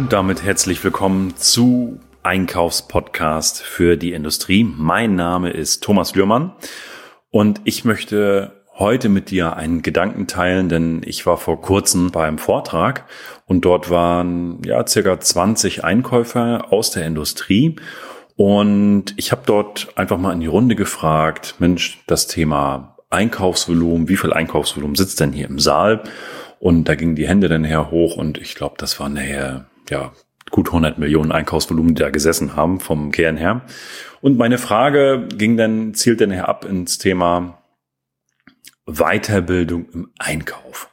Und damit herzlich willkommen zu Einkaufspodcast für die Industrie. Mein Name ist Thomas Lührmann und ich möchte heute mit dir einen Gedanken teilen, denn ich war vor kurzem beim Vortrag und dort waren ja circa 20 Einkäufer aus der Industrie und ich habe dort einfach mal in die Runde gefragt, Mensch, das Thema Einkaufsvolumen, wie viel Einkaufsvolumen sitzt denn hier im Saal? Und da gingen die Hände dann her hoch und ich glaube, das war nachher ja, gut 100 Millionen Einkaufsvolumen, die da gesessen haben vom Kern her. Und meine Frage ging dann, zielt dann ab ins Thema Weiterbildung im Einkauf.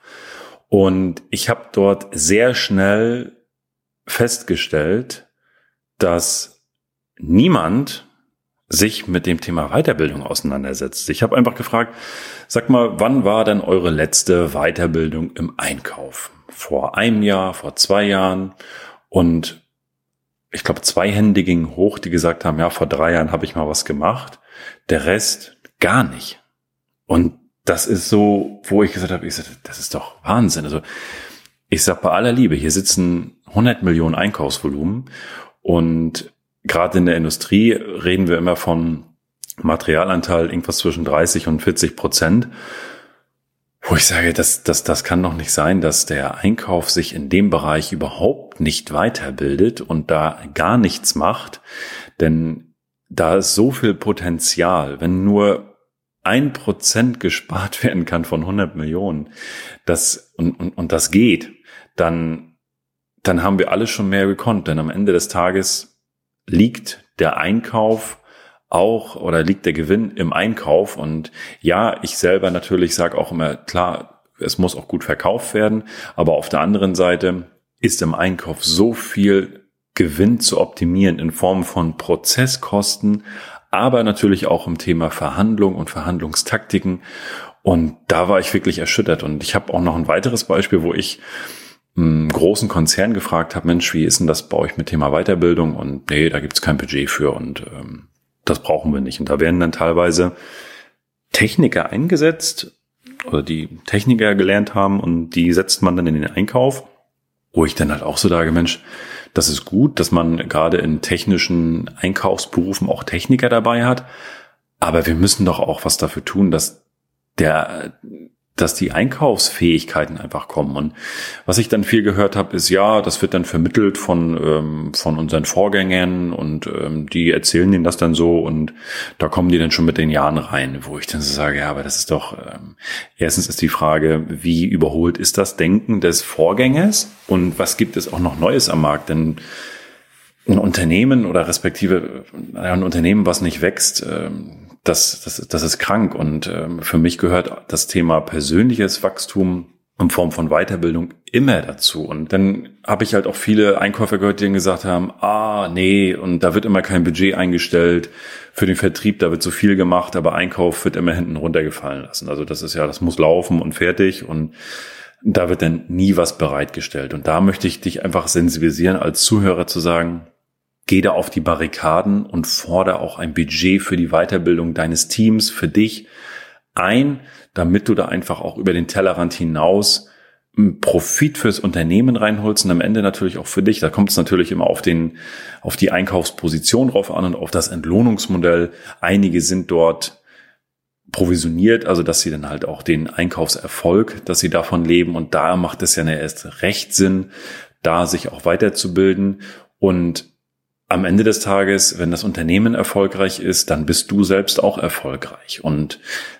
Und ich habe dort sehr schnell festgestellt, dass niemand sich mit dem Thema Weiterbildung auseinandersetzt. Ich habe einfach gefragt, sag mal, wann war denn eure letzte Weiterbildung im Einkauf? Vor einem Jahr, vor zwei Jahren? Und ich glaube, zwei Hände gingen hoch, die gesagt haben, ja, vor drei Jahren habe ich mal was gemacht. Der Rest gar nicht. Und das ist so, wo ich gesagt habe, ich sag, das ist doch Wahnsinn. Also ich sag bei aller Liebe, hier sitzen 100 Millionen Einkaufsvolumen und gerade in der Industrie reden wir immer von Materialanteil irgendwas zwischen 30 und 40 Prozent. Wo ich sage, das, das, das kann doch nicht sein, dass der Einkauf sich in dem Bereich überhaupt nicht weiterbildet und da gar nichts macht. Denn da ist so viel Potenzial. Wenn nur ein Prozent gespart werden kann von 100 Millionen, das, und, und, und das geht, dann, dann haben wir alles schon mehr gekonnt. Denn am Ende des Tages liegt der Einkauf auch oder liegt der Gewinn im Einkauf? Und ja, ich selber natürlich sage auch immer, klar, es muss auch gut verkauft werden, aber auf der anderen Seite ist im Einkauf so viel Gewinn zu optimieren in Form von Prozesskosten, aber natürlich auch im Thema Verhandlung und Verhandlungstaktiken. Und da war ich wirklich erschüttert. Und ich habe auch noch ein weiteres Beispiel, wo ich einen großen Konzern gefragt habe, Mensch, wie ist denn das bei euch mit Thema Weiterbildung? Und nee, da gibt's kein Budget für und ähm, das brauchen wir nicht. Und da werden dann teilweise Techniker eingesetzt oder die Techniker gelernt haben und die setzt man dann in den Einkauf, wo ich dann halt auch so sage, Mensch, das ist gut, dass man gerade in technischen Einkaufsberufen auch Techniker dabei hat. Aber wir müssen doch auch was dafür tun, dass der dass die Einkaufsfähigkeiten einfach kommen. Und was ich dann viel gehört habe, ist ja, das wird dann vermittelt von, ähm, von unseren Vorgängern und ähm, die erzählen denen das dann so und da kommen die dann schon mit den Jahren rein, wo ich dann so sage, ja, aber das ist doch, ähm, erstens ist die Frage, wie überholt ist das Denken des Vorgängers und was gibt es auch noch Neues am Markt? Denn ein Unternehmen oder respektive ein Unternehmen, was nicht wächst, ähm, das, das, das ist krank. Und ähm, für mich gehört das Thema persönliches Wachstum in Form von Weiterbildung immer dazu. Und dann habe ich halt auch viele Einkäufer gehört, die gesagt haben, ah, nee, und da wird immer kein Budget eingestellt für den Vertrieb, da wird so viel gemacht, aber Einkauf wird immer hinten runtergefallen lassen. Also das ist ja, das muss laufen und fertig und da wird dann nie was bereitgestellt. Und da möchte ich dich einfach sensibilisieren als Zuhörer zu sagen, geh da auf die Barrikaden und fordere auch ein Budget für die Weiterbildung deines Teams, für dich ein, damit du da einfach auch über den Tellerrand hinaus Profit fürs Unternehmen reinholst und am Ende natürlich auch für dich. Da kommt es natürlich immer auf den, auf die Einkaufsposition drauf an und auf das Entlohnungsmodell. Einige sind dort provisioniert, also dass sie dann halt auch den Einkaufserfolg, dass sie davon leben und da macht es ja erst recht Sinn, da sich auch weiterzubilden und am Ende des Tages, wenn das Unternehmen erfolgreich ist, dann bist du selbst auch erfolgreich. Und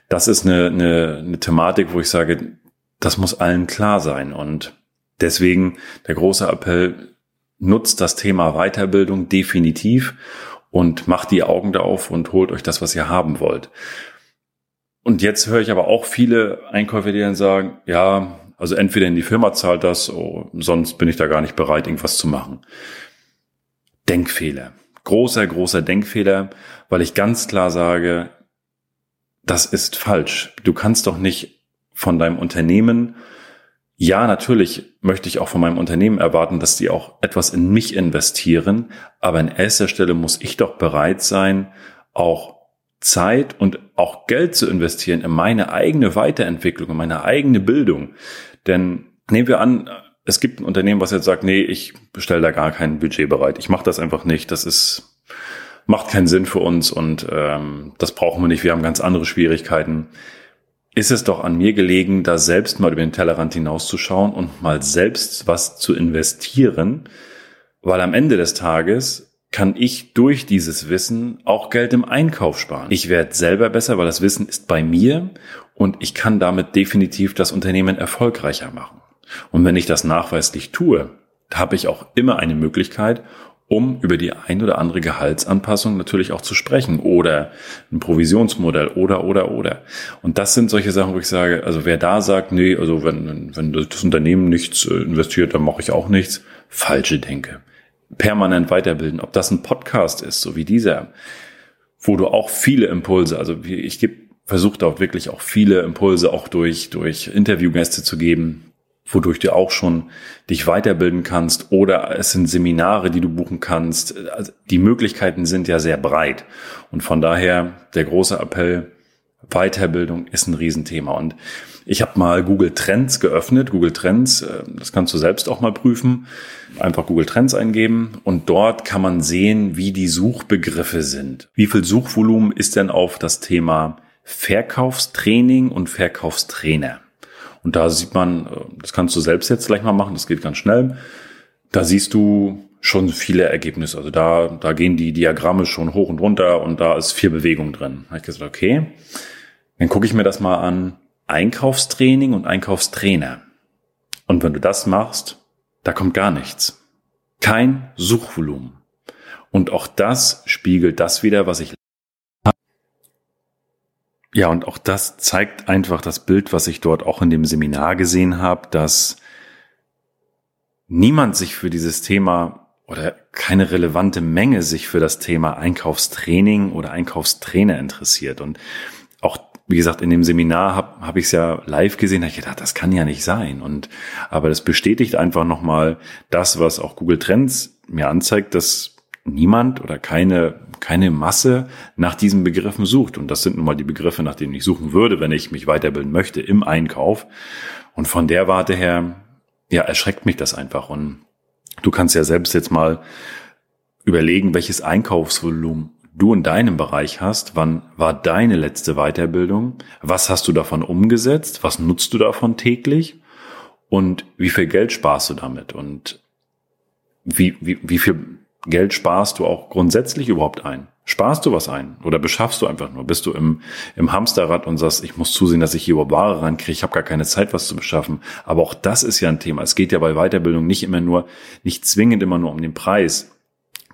das ist eine, eine, eine Thematik, wo ich sage, das muss allen klar sein. Und deswegen der große Appell, nutzt das Thema Weiterbildung definitiv und macht die Augen da auf und holt euch das, was ihr haben wollt. Und jetzt höre ich aber auch viele Einkäufer, die dann sagen, ja, also entweder in die Firma zahlt das, oh, sonst bin ich da gar nicht bereit, irgendwas zu machen. Denkfehler. Großer, großer Denkfehler, weil ich ganz klar sage, das ist falsch. Du kannst doch nicht von deinem Unternehmen, ja, natürlich möchte ich auch von meinem Unternehmen erwarten, dass die auch etwas in mich investieren, aber in erster Stelle muss ich doch bereit sein, auch Zeit und auch Geld zu investieren in meine eigene Weiterentwicklung, in meine eigene Bildung. Denn nehmen wir an, es gibt ein Unternehmen, was jetzt sagt, nee, ich stelle da gar kein Budget bereit. Ich mache das einfach nicht. Das ist macht keinen Sinn für uns und ähm, das brauchen wir nicht. Wir haben ganz andere Schwierigkeiten. Ist es doch an mir gelegen, da selbst mal über den Tellerrand hinauszuschauen und mal selbst was zu investieren, weil am Ende des Tages kann ich durch dieses Wissen auch Geld im Einkauf sparen. Ich werde selber besser, weil das Wissen ist bei mir und ich kann damit definitiv das Unternehmen erfolgreicher machen. Und wenn ich das nachweislich tue, habe ich auch immer eine Möglichkeit, um über die ein oder andere Gehaltsanpassung natürlich auch zu sprechen oder ein Provisionsmodell oder, oder, oder. Und das sind solche Sachen, wo ich sage, also wer da sagt, nee, also wenn, wenn das Unternehmen nichts äh, investiert, dann mache ich auch nichts, falsche Denke. Permanent weiterbilden, ob das ein Podcast ist, so wie dieser, wo du auch viele Impulse, also ich gebe versuche dort wirklich auch viele Impulse auch durch, durch Interviewgäste zu geben, wodurch du auch schon dich weiterbilden kannst oder es sind Seminare, die du buchen kannst. Also die Möglichkeiten sind ja sehr breit. Und von daher der große Appell, Weiterbildung ist ein Riesenthema. Und ich habe mal Google Trends geöffnet. Google Trends, äh, das kannst du selbst auch mal prüfen. Einfach Google Trends eingeben und dort kann man sehen, wie die Suchbegriffe sind. Wie viel Suchvolumen ist denn auf das Thema Verkaufstraining und Verkaufstrainer? Und da sieht man, äh, das kannst du selbst jetzt gleich mal machen, das geht ganz schnell. Da siehst du schon viele Ergebnisse. Also da, da gehen die Diagramme schon hoch und runter und da ist viel Bewegung drin. Da habe ich gesagt, okay, dann gucke ich mir das mal an. Einkaufstraining und Einkaufstrainer. Und wenn du das machst, da kommt gar nichts. Kein Suchvolumen. Und auch das spiegelt das wieder, was ich ja, und auch das zeigt einfach das Bild, was ich dort auch in dem Seminar gesehen habe, dass niemand sich für dieses Thema oder keine relevante Menge sich für das Thema Einkaufstraining oder Einkaufstrainer interessiert. Und auch, wie gesagt, in dem Seminar habe hab ich es ja live gesehen, da ich gedacht, das kann ja nicht sein. Und aber das bestätigt einfach nochmal das, was auch Google Trends mir anzeigt, dass niemand oder keine, keine Masse nach diesen Begriffen sucht. Und das sind nun mal die Begriffe, nach denen ich suchen würde, wenn ich mich weiterbilden möchte im Einkauf. Und von der Warte her, ja, erschreckt mich das einfach. Und du kannst ja selbst jetzt mal überlegen, welches Einkaufsvolumen du in deinem Bereich hast. Wann war deine letzte Weiterbildung? Was hast du davon umgesetzt? Was nutzt du davon täglich? Und wie viel Geld sparst du damit? Und wie, wie, wie viel Geld sparst du auch grundsätzlich überhaupt ein? Sparst du was ein oder beschaffst du einfach nur? Bist du im, im Hamsterrad und sagst, ich muss zusehen, dass ich hier über Ware rankriege, ich habe gar keine Zeit, was zu beschaffen. Aber auch das ist ja ein Thema. Es geht ja bei Weiterbildung nicht immer nur, nicht zwingend immer nur um den Preis.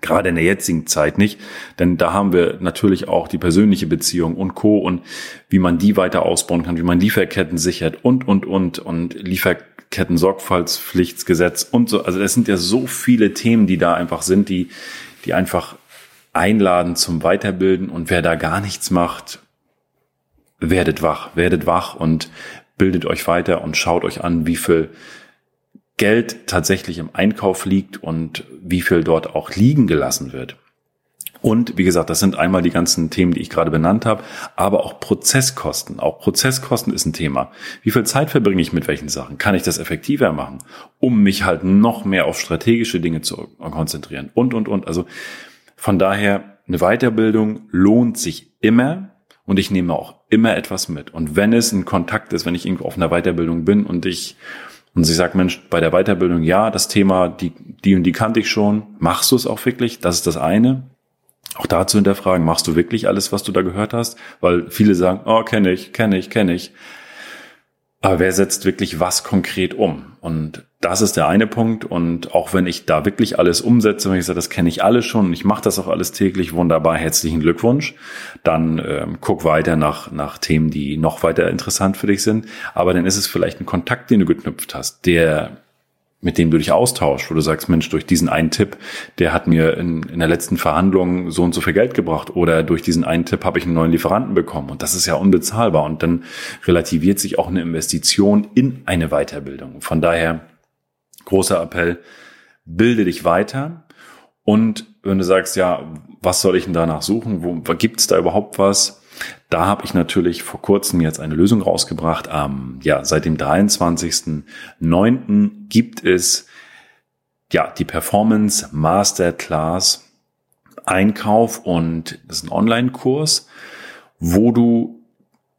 Gerade in der jetzigen Zeit nicht, denn da haben wir natürlich auch die persönliche Beziehung und Co. und wie man die weiter ausbauen kann, wie man Lieferketten sichert und, und, und und Lieferketten Kettensorgfaltspflichtsgesetz und so. Also es sind ja so viele Themen, die da einfach sind, die, die einfach einladen zum Weiterbilden. Und wer da gar nichts macht, werdet wach, werdet wach und bildet euch weiter und schaut euch an, wie viel Geld tatsächlich im Einkauf liegt und wie viel dort auch liegen gelassen wird. Und wie gesagt, das sind einmal die ganzen Themen, die ich gerade benannt habe, aber auch Prozesskosten. Auch Prozesskosten ist ein Thema. Wie viel Zeit verbringe ich mit welchen Sachen? Kann ich das effektiver machen, um mich halt noch mehr auf strategische Dinge zu konzentrieren? Und, und, und. Also von daher, eine Weiterbildung lohnt sich immer und ich nehme auch immer etwas mit. Und wenn es ein Kontakt ist, wenn ich irgendwo auf einer Weiterbildung bin und ich und sie sagt, Mensch, bei der Weiterbildung, ja, das Thema, die, die und die kannte ich schon, machst du es auch wirklich? Das ist das eine auch dazu hinterfragen, machst du wirklich alles, was du da gehört hast? Weil viele sagen, oh, kenne ich, kenne ich, kenne ich. Aber wer setzt wirklich was konkret um? Und das ist der eine Punkt. Und auch wenn ich da wirklich alles umsetze, wenn ich sage, das kenne ich alles schon und ich mache das auch alles täglich, wunderbar, herzlichen Glückwunsch. Dann ähm, guck weiter nach, nach Themen, die noch weiter interessant für dich sind. Aber dann ist es vielleicht ein Kontakt, den du geknüpft hast, der mit dem du dich austauschst, wo du sagst, Mensch, durch diesen einen Tipp, der hat mir in, in der letzten Verhandlung so und so viel Geld gebracht oder durch diesen einen Tipp habe ich einen neuen Lieferanten bekommen und das ist ja unbezahlbar und dann relativiert sich auch eine Investition in eine Weiterbildung. Von daher großer Appell, bilde dich weiter und wenn du sagst, ja, was soll ich denn danach suchen? Wo, gibt es da überhaupt was? Da habe ich natürlich vor kurzem jetzt eine Lösung rausgebracht. Ähm, ja, seit dem 23.09. gibt es ja die Performance Masterclass Einkauf und das ist ein Online-Kurs, wo du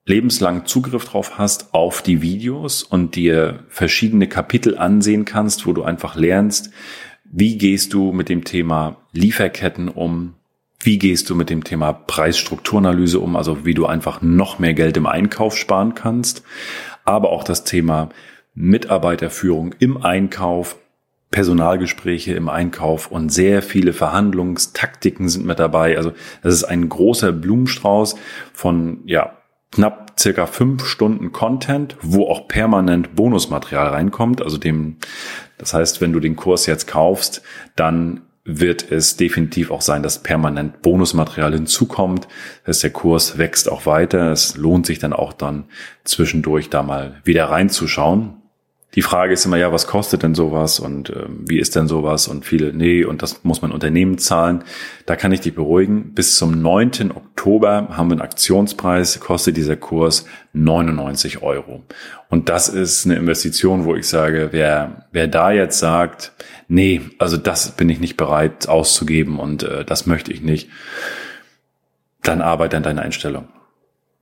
lebenslang Zugriff drauf hast auf die Videos und dir verschiedene Kapitel ansehen kannst, wo du einfach lernst, wie gehst du mit dem Thema Lieferketten um, wie gehst du mit dem Thema Preisstrukturanalyse um, also wie du einfach noch mehr Geld im Einkauf sparen kannst, aber auch das Thema Mitarbeiterführung im Einkauf, Personalgespräche im Einkauf und sehr viele Verhandlungstaktiken sind mit dabei. Also das ist ein großer Blumenstrauß von ja knapp circa fünf Stunden Content, wo auch permanent Bonusmaterial reinkommt. Also dem, das heißt, wenn du den Kurs jetzt kaufst, dann wird es definitiv auch sein, dass permanent Bonusmaterial hinzukommt. Das heißt, der Kurs wächst auch weiter. Es lohnt sich dann auch dann zwischendurch da mal wieder reinzuschauen. Die Frage ist immer, ja, was kostet denn sowas und äh, wie ist denn sowas? Und viele, nee, und das muss man Unternehmen zahlen. Da kann ich dich beruhigen. Bis zum 9. Oktober haben wir einen Aktionspreis, kostet dieser Kurs 99 Euro. Und das ist eine Investition, wo ich sage, wer, wer da jetzt sagt, nee, also das bin ich nicht bereit auszugeben und äh, das möchte ich nicht, dann arbeite an deiner Einstellung.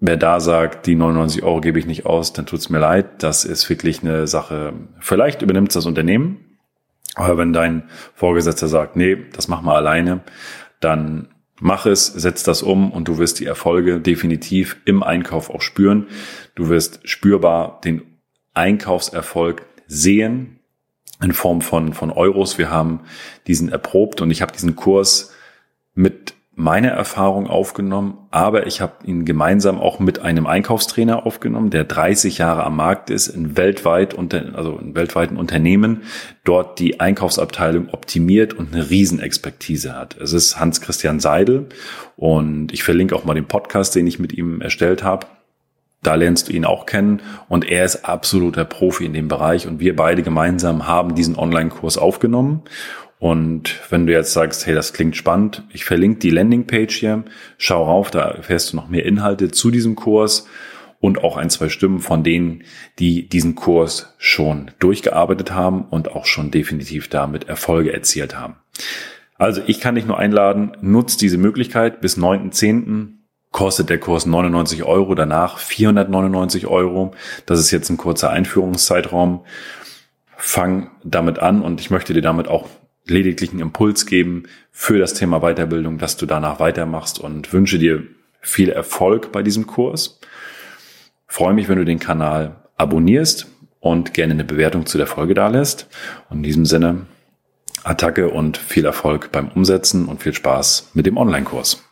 Wer da sagt, die 99 Euro gebe ich nicht aus, dann tut's mir leid. Das ist wirklich eine Sache. Vielleicht übernimmt das Unternehmen, aber wenn dein Vorgesetzter sagt, nee, das mach mal alleine, dann mach es, setz das um und du wirst die Erfolge definitiv im Einkauf auch spüren. Du wirst spürbar den Einkaufserfolg sehen in Form von, von Euros. Wir haben diesen erprobt und ich habe diesen Kurs mit meine Erfahrung aufgenommen, aber ich habe ihn gemeinsam auch mit einem Einkaufstrainer aufgenommen, der 30 Jahre am Markt ist, in weltweit unter, also in weltweiten Unternehmen, dort die Einkaufsabteilung optimiert und eine Riesenexpertise hat. Es ist Hans-Christian Seidel und ich verlinke auch mal den Podcast, den ich mit ihm erstellt habe. Da lernst du ihn auch kennen und er ist absoluter Profi in dem Bereich und wir beide gemeinsam haben diesen Online-Kurs aufgenommen und wenn du jetzt sagst, hey, das klingt spannend, ich verlinke die Landingpage hier, schau rauf, da erfährst du noch mehr Inhalte zu diesem Kurs und auch ein, zwei Stimmen von denen, die diesen Kurs schon durchgearbeitet haben und auch schon definitiv damit Erfolge erzielt haben. Also ich kann dich nur einladen, nutz diese Möglichkeit. Bis 9.10. kostet der Kurs 99 Euro, danach 499 Euro. Das ist jetzt ein kurzer Einführungszeitraum. Fang damit an und ich möchte dir damit auch lediglich einen Impuls geben für das Thema Weiterbildung, dass du danach weitermachst und wünsche dir viel Erfolg bei diesem Kurs. Freue mich, wenn du den Kanal abonnierst und gerne eine Bewertung zu der Folge da lässt. Und in diesem Sinne, Attacke und viel Erfolg beim Umsetzen und viel Spaß mit dem Online-Kurs.